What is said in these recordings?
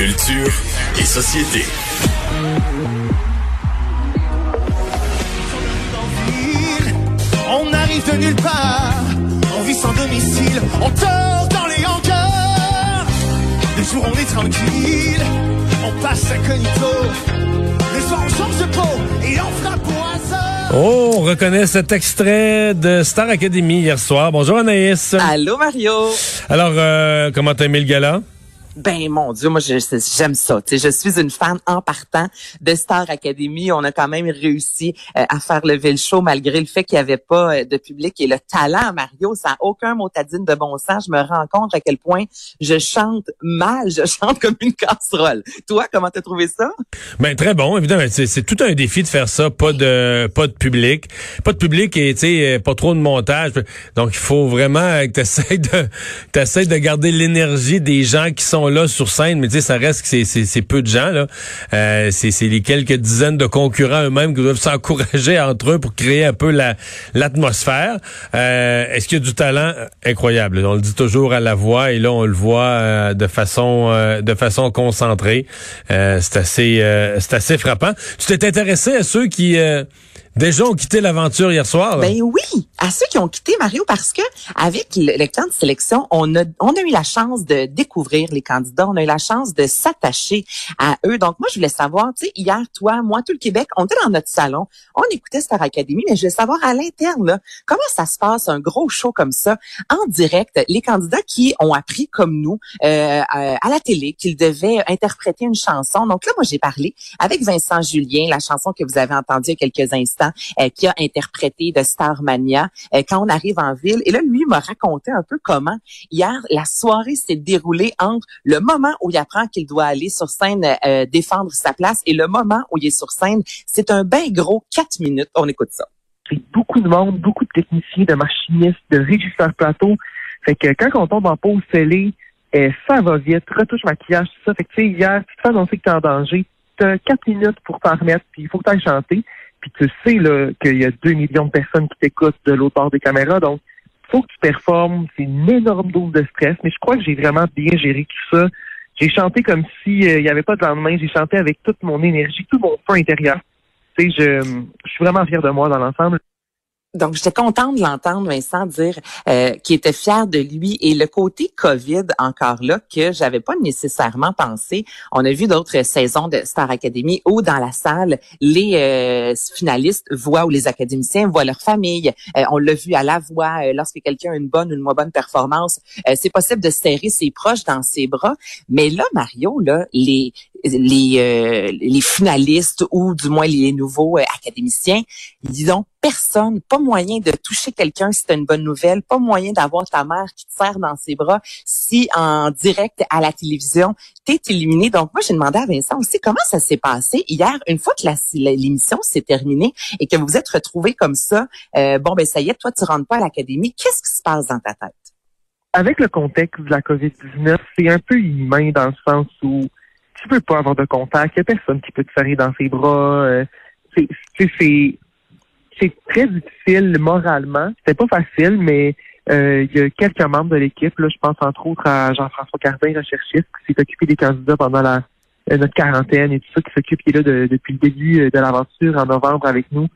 Culture et société. On arrive de nulle part, on vit sans domicile, on tord dans les hangars. Les jours on est tranquille, on passe incognito. Les soirs on change de peau et on frappe au hasard. Oh, on reconnaît cet extrait de Star Academy hier soir. Bonjour Anaïs. Allô Mario. Alors, euh, comment t'as aimé le gala? Ben mon Dieu, moi j'aime ça. Tu sais, je suis une fan en partant de Star Academy. On a quand même réussi euh, à faire le show malgré le fait qu'il n'y avait pas euh, de public et le talent, Mario, ça n'a aucun motadine de bon sens. Je me rends compte à quel point je chante mal, je chante comme une casserole. Toi, comment t'as trouvé ça? Ben très bon, évidemment. C'est, tout un défi de faire ça, pas de pas de public, pas de public et tu sais pas trop de montage. Donc il faut vraiment que t'essayes de t'essayes de garder l'énergie des gens qui sont là sur scène, mais tu sais ça reste que c'est, peu de gens là. Euh, c'est, les quelques dizaines de concurrents eux-mêmes qui doivent s'encourager entre eux pour créer un peu la l'atmosphère. Euh, est-ce qu'il y a du talent? Incroyable On le dit toujours à la voix et là on le voit euh, de façon euh, de façon concentrée. C'est assez c'est assez frappant. Tu t'es intéressé à ceux qui déjà ont quitté l'aventure hier soir? Ben oui, à ceux qui ont quitté Mario parce que avec le, le camp de sélection, on a on a eu la chance de découvrir les candidats, on a eu la chance de s'attacher à eux. Donc moi je voulais savoir, tu sais hier toi, moi tout le Québec, on était dans notre salon, on écoutait Star Academy, mais je voulais savoir à l'interne comment ça se passe un gros show comme ça en direct, les candidats qui ont appris comme nous euh, à la télé qu'ils devaient interpréter une chanson. Donc là moi j'ai parlé avec Vincent Julien, la chanson que vous avez entendue il y a quelques instants euh, qui a interprété de Starmania euh, quand on arrive en ville. Et là, lui m'a raconté un peu comment hier la soirée s'est déroulée entre le moment où il apprend qu'il doit aller sur scène euh, défendre sa place et le moment où il est sur scène. C'est un ben gros quatre minutes. On écoute ça. c'est beaucoup de monde, beaucoup de techniciens, de machinistes, de régisseurs plateau. Fait que quand on tombe en pause scellée, ça va vite, retouche maquillage, tout ça. Fait que tu sais, hier, tu te fais annoncer que t'es en danger, t'as quatre minutes pour t'en remettre, puis il faut que t'ailles chanter. Puis tu sais qu'il y a deux millions de personnes qui t'écoutent de l'autre bord des caméras, donc faut que tu performes. C'est une énorme dose de stress, mais je crois que j'ai vraiment bien géré tout ça. J'ai chanté comme si euh, n'y avait pas de lendemain. J'ai chanté avec toute mon énergie, tout mon feu intérieur. Tu sais, je, je suis vraiment fier de moi dans l'ensemble. Donc, j'étais contente de l'entendre, Vincent, dire euh, qu'il était fier de lui. Et le côté COVID, encore là, que j'avais pas nécessairement pensé. On a vu d'autres saisons de Star Academy où, dans la salle, les euh, finalistes voient ou les académiciens voient leur famille. Euh, on l'a vu à la voix. euh, lorsque quelqu'un a une bonne ou une moins bonne performance, c'est possible de serrer ses proches dans ses bras. Mais là, Mario, là, les les euh, les finalistes ou du moins les nouveaux euh, académiciens, dis donc personne, pas moyen de toucher quelqu'un si c'est une bonne nouvelle, pas moyen d'avoir ta mère qui te serre dans ses bras si en direct à la télévision, t'es éliminé. Donc moi j'ai demandé à Vincent aussi comment ça s'est passé hier une fois que l'émission s'est terminée et que vous vous êtes retrouvés comme ça. euh, bon ben ça y est, toi tu rentres pas à l'académie. Qu'est-ce qui se passe dans ta tête? Avec le contexte de la COVID-19, c'est un peu humain dans le sens où tu peux pas avoir de contact, il y a personne qui peut te serrer dans ses bras. euh, c'est, c'est, c'est, très difficile moralement. C'était pas facile, mais euh, il y a quelques membres de l'équipe, là, je pense entre autres à Jean-François Cardin, recherchiste, qui s'est occupé des candidats pendant la euh, notre quarantaine et tout ça, qui s'occupe qui est là de- depuis le début euh, de l'aventure en novembre avec nous.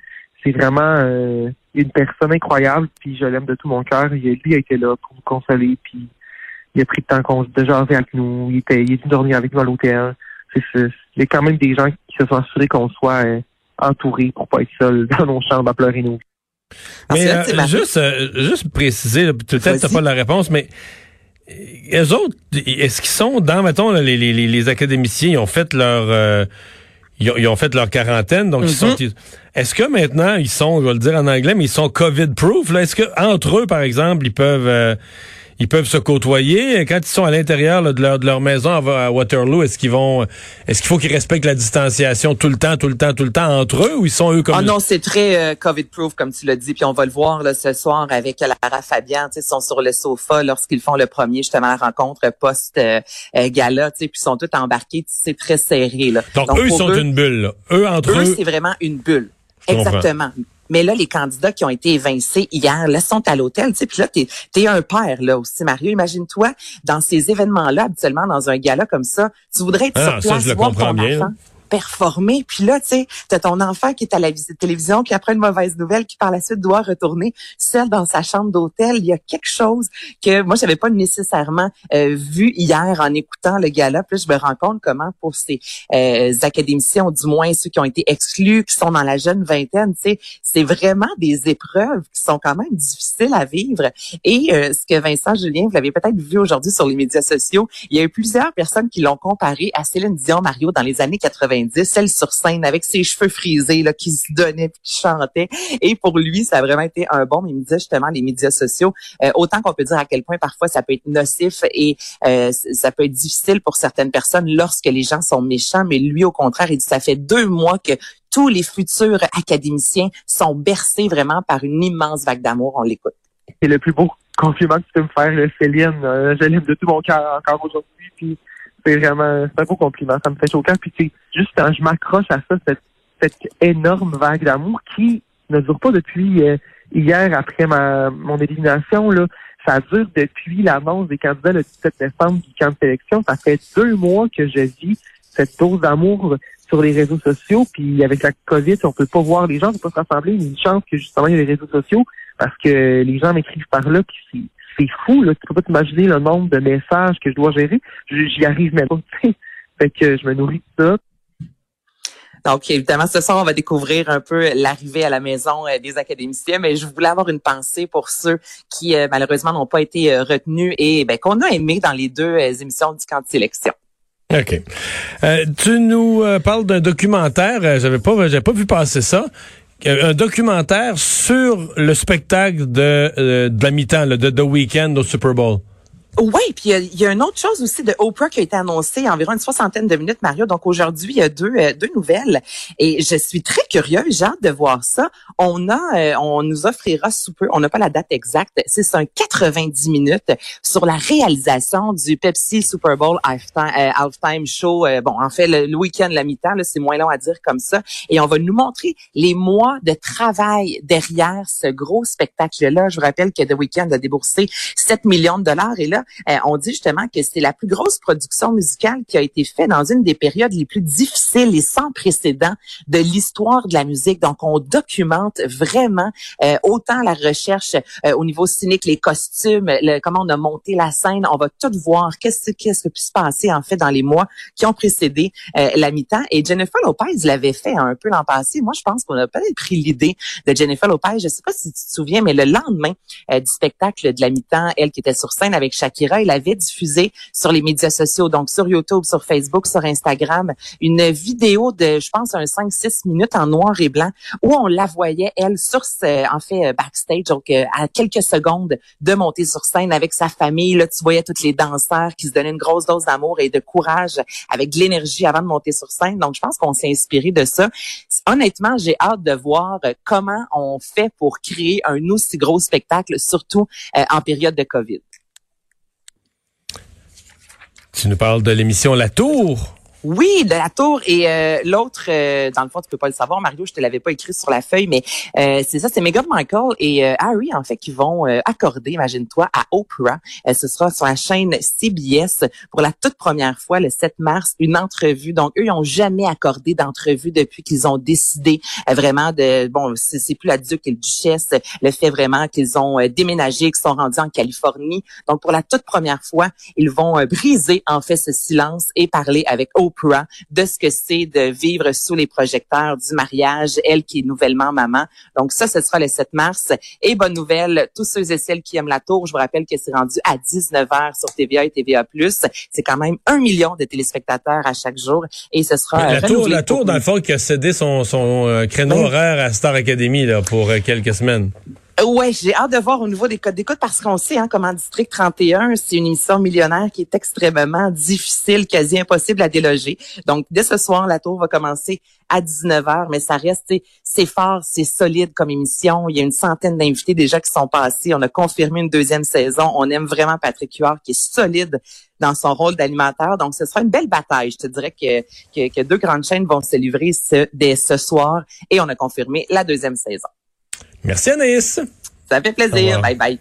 C'est vraiment euh, une personne incroyable, puis je l'aime de tout mon cœur. Lui a été là pour nous consoler, puis il a pris le temps qu'on de jaser avec nous. Il était, il est venu dormir avec nous à l'hôtel. C'est, il y a quand même des gens qui se sont assurés qu'on soit euh, entourés pour pas être seuls dans nos chambres à pleurer nous. Mais là, euh, juste, euh, juste préciser, peut-être t'as pas la réponse, mais eux autres, est-ce qu'ils sont dans, mettons, là, les, les, les- les académiciens, ils ont fait leur euh, ils, ont, ils ont fait leur quarantaine, donc ils sont. Mhm. ils- Est-ce que maintenant ils sont, je vais le dire en anglais, mais ils sont COVID-proof? là? Est-ce que entre eux, par exemple, ils peuvent euh, ils peuvent se côtoyer quand ils sont à l'intérieur de, leur, de leur maison à, Waterloo? Est-ce qu'ils vont est-ce qu'il faut qu'ils respectent la distanciation tout le temps, tout le temps, tout le temps entre eux ou ils sont eux comme Ah non, c'est très euh, COVID-proof, comme tu l'as dit. Puis on va le voir là, ce soir avec Lara Fabian. Ils sont sur le sofa lorsqu'ils font le premier, justement, la rencontre post-gala. tu sais, puis ils sont tous embarqués. C'est très serré. Là. Donc, eux, ils pour sont une bulle. là. Eux, entre eux, eux, c'est vraiment une bulle. Exactement. Mais là, les candidats qui ont été évincés hier, là, sont à l'hôtel, tu sais, puis là, t'es es un père, là, aussi, Mario. Imagine-toi, dans ces événements-là, habituellement, dans un gala comme ça, tu voudrais être ah, sur place, voir ton bien, enfant performer. Puis là, tu sais, t'as ton enfant qui est à la visite télévision, qui après une mauvaise nouvelle, qui par la suite doit retourner seul dans sa chambre d'hôtel. Il y a quelque chose que moi, j'avais pas nécessairement euh, vu hier en écoutant le gala. Puis je me rends compte comment pour ces euh, académiciens, du moins ceux qui ont été exclus, qui sont dans la jeune vingtaine, tu sais, c'est vraiment des épreuves qui sont quand même difficiles à vivre. Et euh, ce que Vincent Julien, vous l'avez peut-être vu aujourd'hui sur les médias sociaux, il y a eu plusieurs personnes qui l'ont comparé à Céline Dion Mario dans les années 90 celle sur scène avec ses cheveux frisés, là, qui se donnait, qui chantait. Et pour lui, ça a vraiment été un bon. Mais il me disait justement les médias sociaux, euh, autant qu'on peut dire à quel point parfois ça peut être nocif et euh, ça peut être difficile pour certaines personnes lorsque les gens sont méchants. Mais lui, au contraire, il dit ça fait deux mois que tous les futurs académiciens sont bercés vraiment par une immense vague d'amour. On l'écoute. C'est le plus beau compliment que tu peux me faire, Céline. Euh, je l'aime de tout mon cœur encore aujourd'hui. Puis c'est vraiment, c'est un beau compliment. Ça me fait choquant. Puis, tu juste quand je m'accroche à ça, cette, cette énorme vague d'amour qui ne dure pas depuis euh, hier après ma mon élimination, là. Ça dure depuis l'annonce des candidats le 17 décembre du camp de sélection. Ça fait deux mois que je vis cette dose d'amour sur les réseaux sociaux. Puis avec la COVID, on peut pas voir les gens, on peut pas se rassembler. Mais une chance que justement il y a les réseaux sociaux parce que les gens m'écrivent par là. Puis c'est fou, là. Tu peux pas t'imaginer le nombre de messages que je dois gérer. J'y arrive même pas. fait que je me nourris de ça. Donc, évidemment, ce soir, on va découvrir un peu l'arrivée à la maison euh, des académiciens, mais je voulais avoir une pensée pour ceux qui, euh, malheureusement, n'ont pas été euh, retenus et ben, qu'on a aimé dans les deux émissions du camp de sélection. OK. tu nous parles d'un documentaire. J'avais pas, j'avais pas vu passer ça un documentaire sur le spectacle de, euh, la mi-temps, de The Weeknd au Super Bowl. Oui, puis il y, a une autre chose aussi de Oprah qui a été annoncée y environ une soixantaine de minutes, Mario. Donc aujourd'hui, il y a deux, euh, deux nouvelles et je suis très curieuse, j'ai hâte de voir ça. On a, euh, on nous offrira sous peu, on n'a pas la date exacte, c'est un 90 minutes sur la réalisation du Pepsi Super Bowl halftime, euh, show. bon, en fait, le, week-end, la mi-temps, c'est moins long à dire comme ça. Et on va nous montrer les mois de travail derrière ce gros spectacle-là. Je vous rappelle que The Weeknd a déboursé 7 millions de dollars et là, euh, on dit justement que c'est la plus grosse production musicale qui a été faite dans une des périodes les plus difficiles et sans précédent de l'histoire de la musique. Donc, on documente vraiment euh, autant la recherche euh, au niveau cynique, les costumes, comment on a monté la scène. On va tout voir qu'est-ce qu'est-ce qui peut se passer en fait dans les mois qui ont précédé la mi-temps. Et Jennifer Lopez l'avait fait un peu l'an passé. Moi, je pense qu'on a peut-être pris l'idée de Jennifer Lopez. Je sais pas si tu te souviens, mais le lendemain du spectacle de la mi-temps, elle qui était sur scène avec chaque il avait diffusé sur les médias sociaux, donc sur YouTube, sur Facebook, sur Instagram, une vidéo de, je pense, un 5-6 minutes en noir et blanc où on la voyait, elle, sur, en fait, euh, backstage, donc euh, à quelques secondes de monter sur scène avec sa famille. Là, tu voyais toutes les danseurs qui se donnaient une grosse dose d'amour et de courage avec de l'énergie avant de monter sur scène. Donc, je pense qu'on s'est inspiré de ça. Honnêtement, j'ai hâte de voir euh, comment on fait pour créer un aussi gros spectacle, surtout en période de COVID. Tu nous parles de l'émission La Tour. Oui, de la tour et euh, l'autre, euh, dans le fond, tu peux pas le savoir, Mario, je te l'avais pas écrit sur la feuille, mais euh, c'est ça, c'est Meghan Michael et Harry en fait qui vont accorder, imagine-toi, à Oprah. ce sera sur la chaîne CBS pour la toute première fois le 7 mars une entrevue. Donc eux, ils ont jamais accordé d'entrevue depuis qu'ils ont décidé vraiment de, bon, c'est plus la duc et le duchesse, le fait vraiment qu'ils ont déménagé, qu'ils sont rendus en Californie. Donc pour la toute première fois, ils vont briser en fait ce silence et parler avec Oprah de ce que c'est de vivre sous les projecteurs du mariage, elle qui est nouvellement maman. Donc ça, ce sera le 7 mars. Et bonne nouvelle, tous ceux et celles qui aiment la tour, je vous rappelle que c'est rendu à 19h sur TVA et TVA+. C'est quand même un million de téléspectateurs à chaque jour et ce sera La tour, la tour dans le fond, qui a cédé son, son euh, créneau horaire à Star Academy là, pour euh, quelques semaines. Ouais, j'ai hâte de voir au niveau des codes d'écoute parce qu'on sait hein, comment District 31, c'est une émission millionnaire qui est extrêmement difficile, quasi impossible à déloger. Donc, dès ce soir, la tour va commencer à 19h, mais ça reste, c'est fort, c'est solide comme émission. Il y a une centaine d'invités déjà qui sont passés. On a confirmé une deuxième saison. On aime vraiment Patrick Huard qui est solide dans son rôle d'animateur. Donc, ce sera une belle bataille. Je te dirais que, que, que deux grandes chaînes vont se livrer dès ce soir et on a confirmé la deuxième saison. Merci Anaïs. Ça fait plaisir. Bye bye.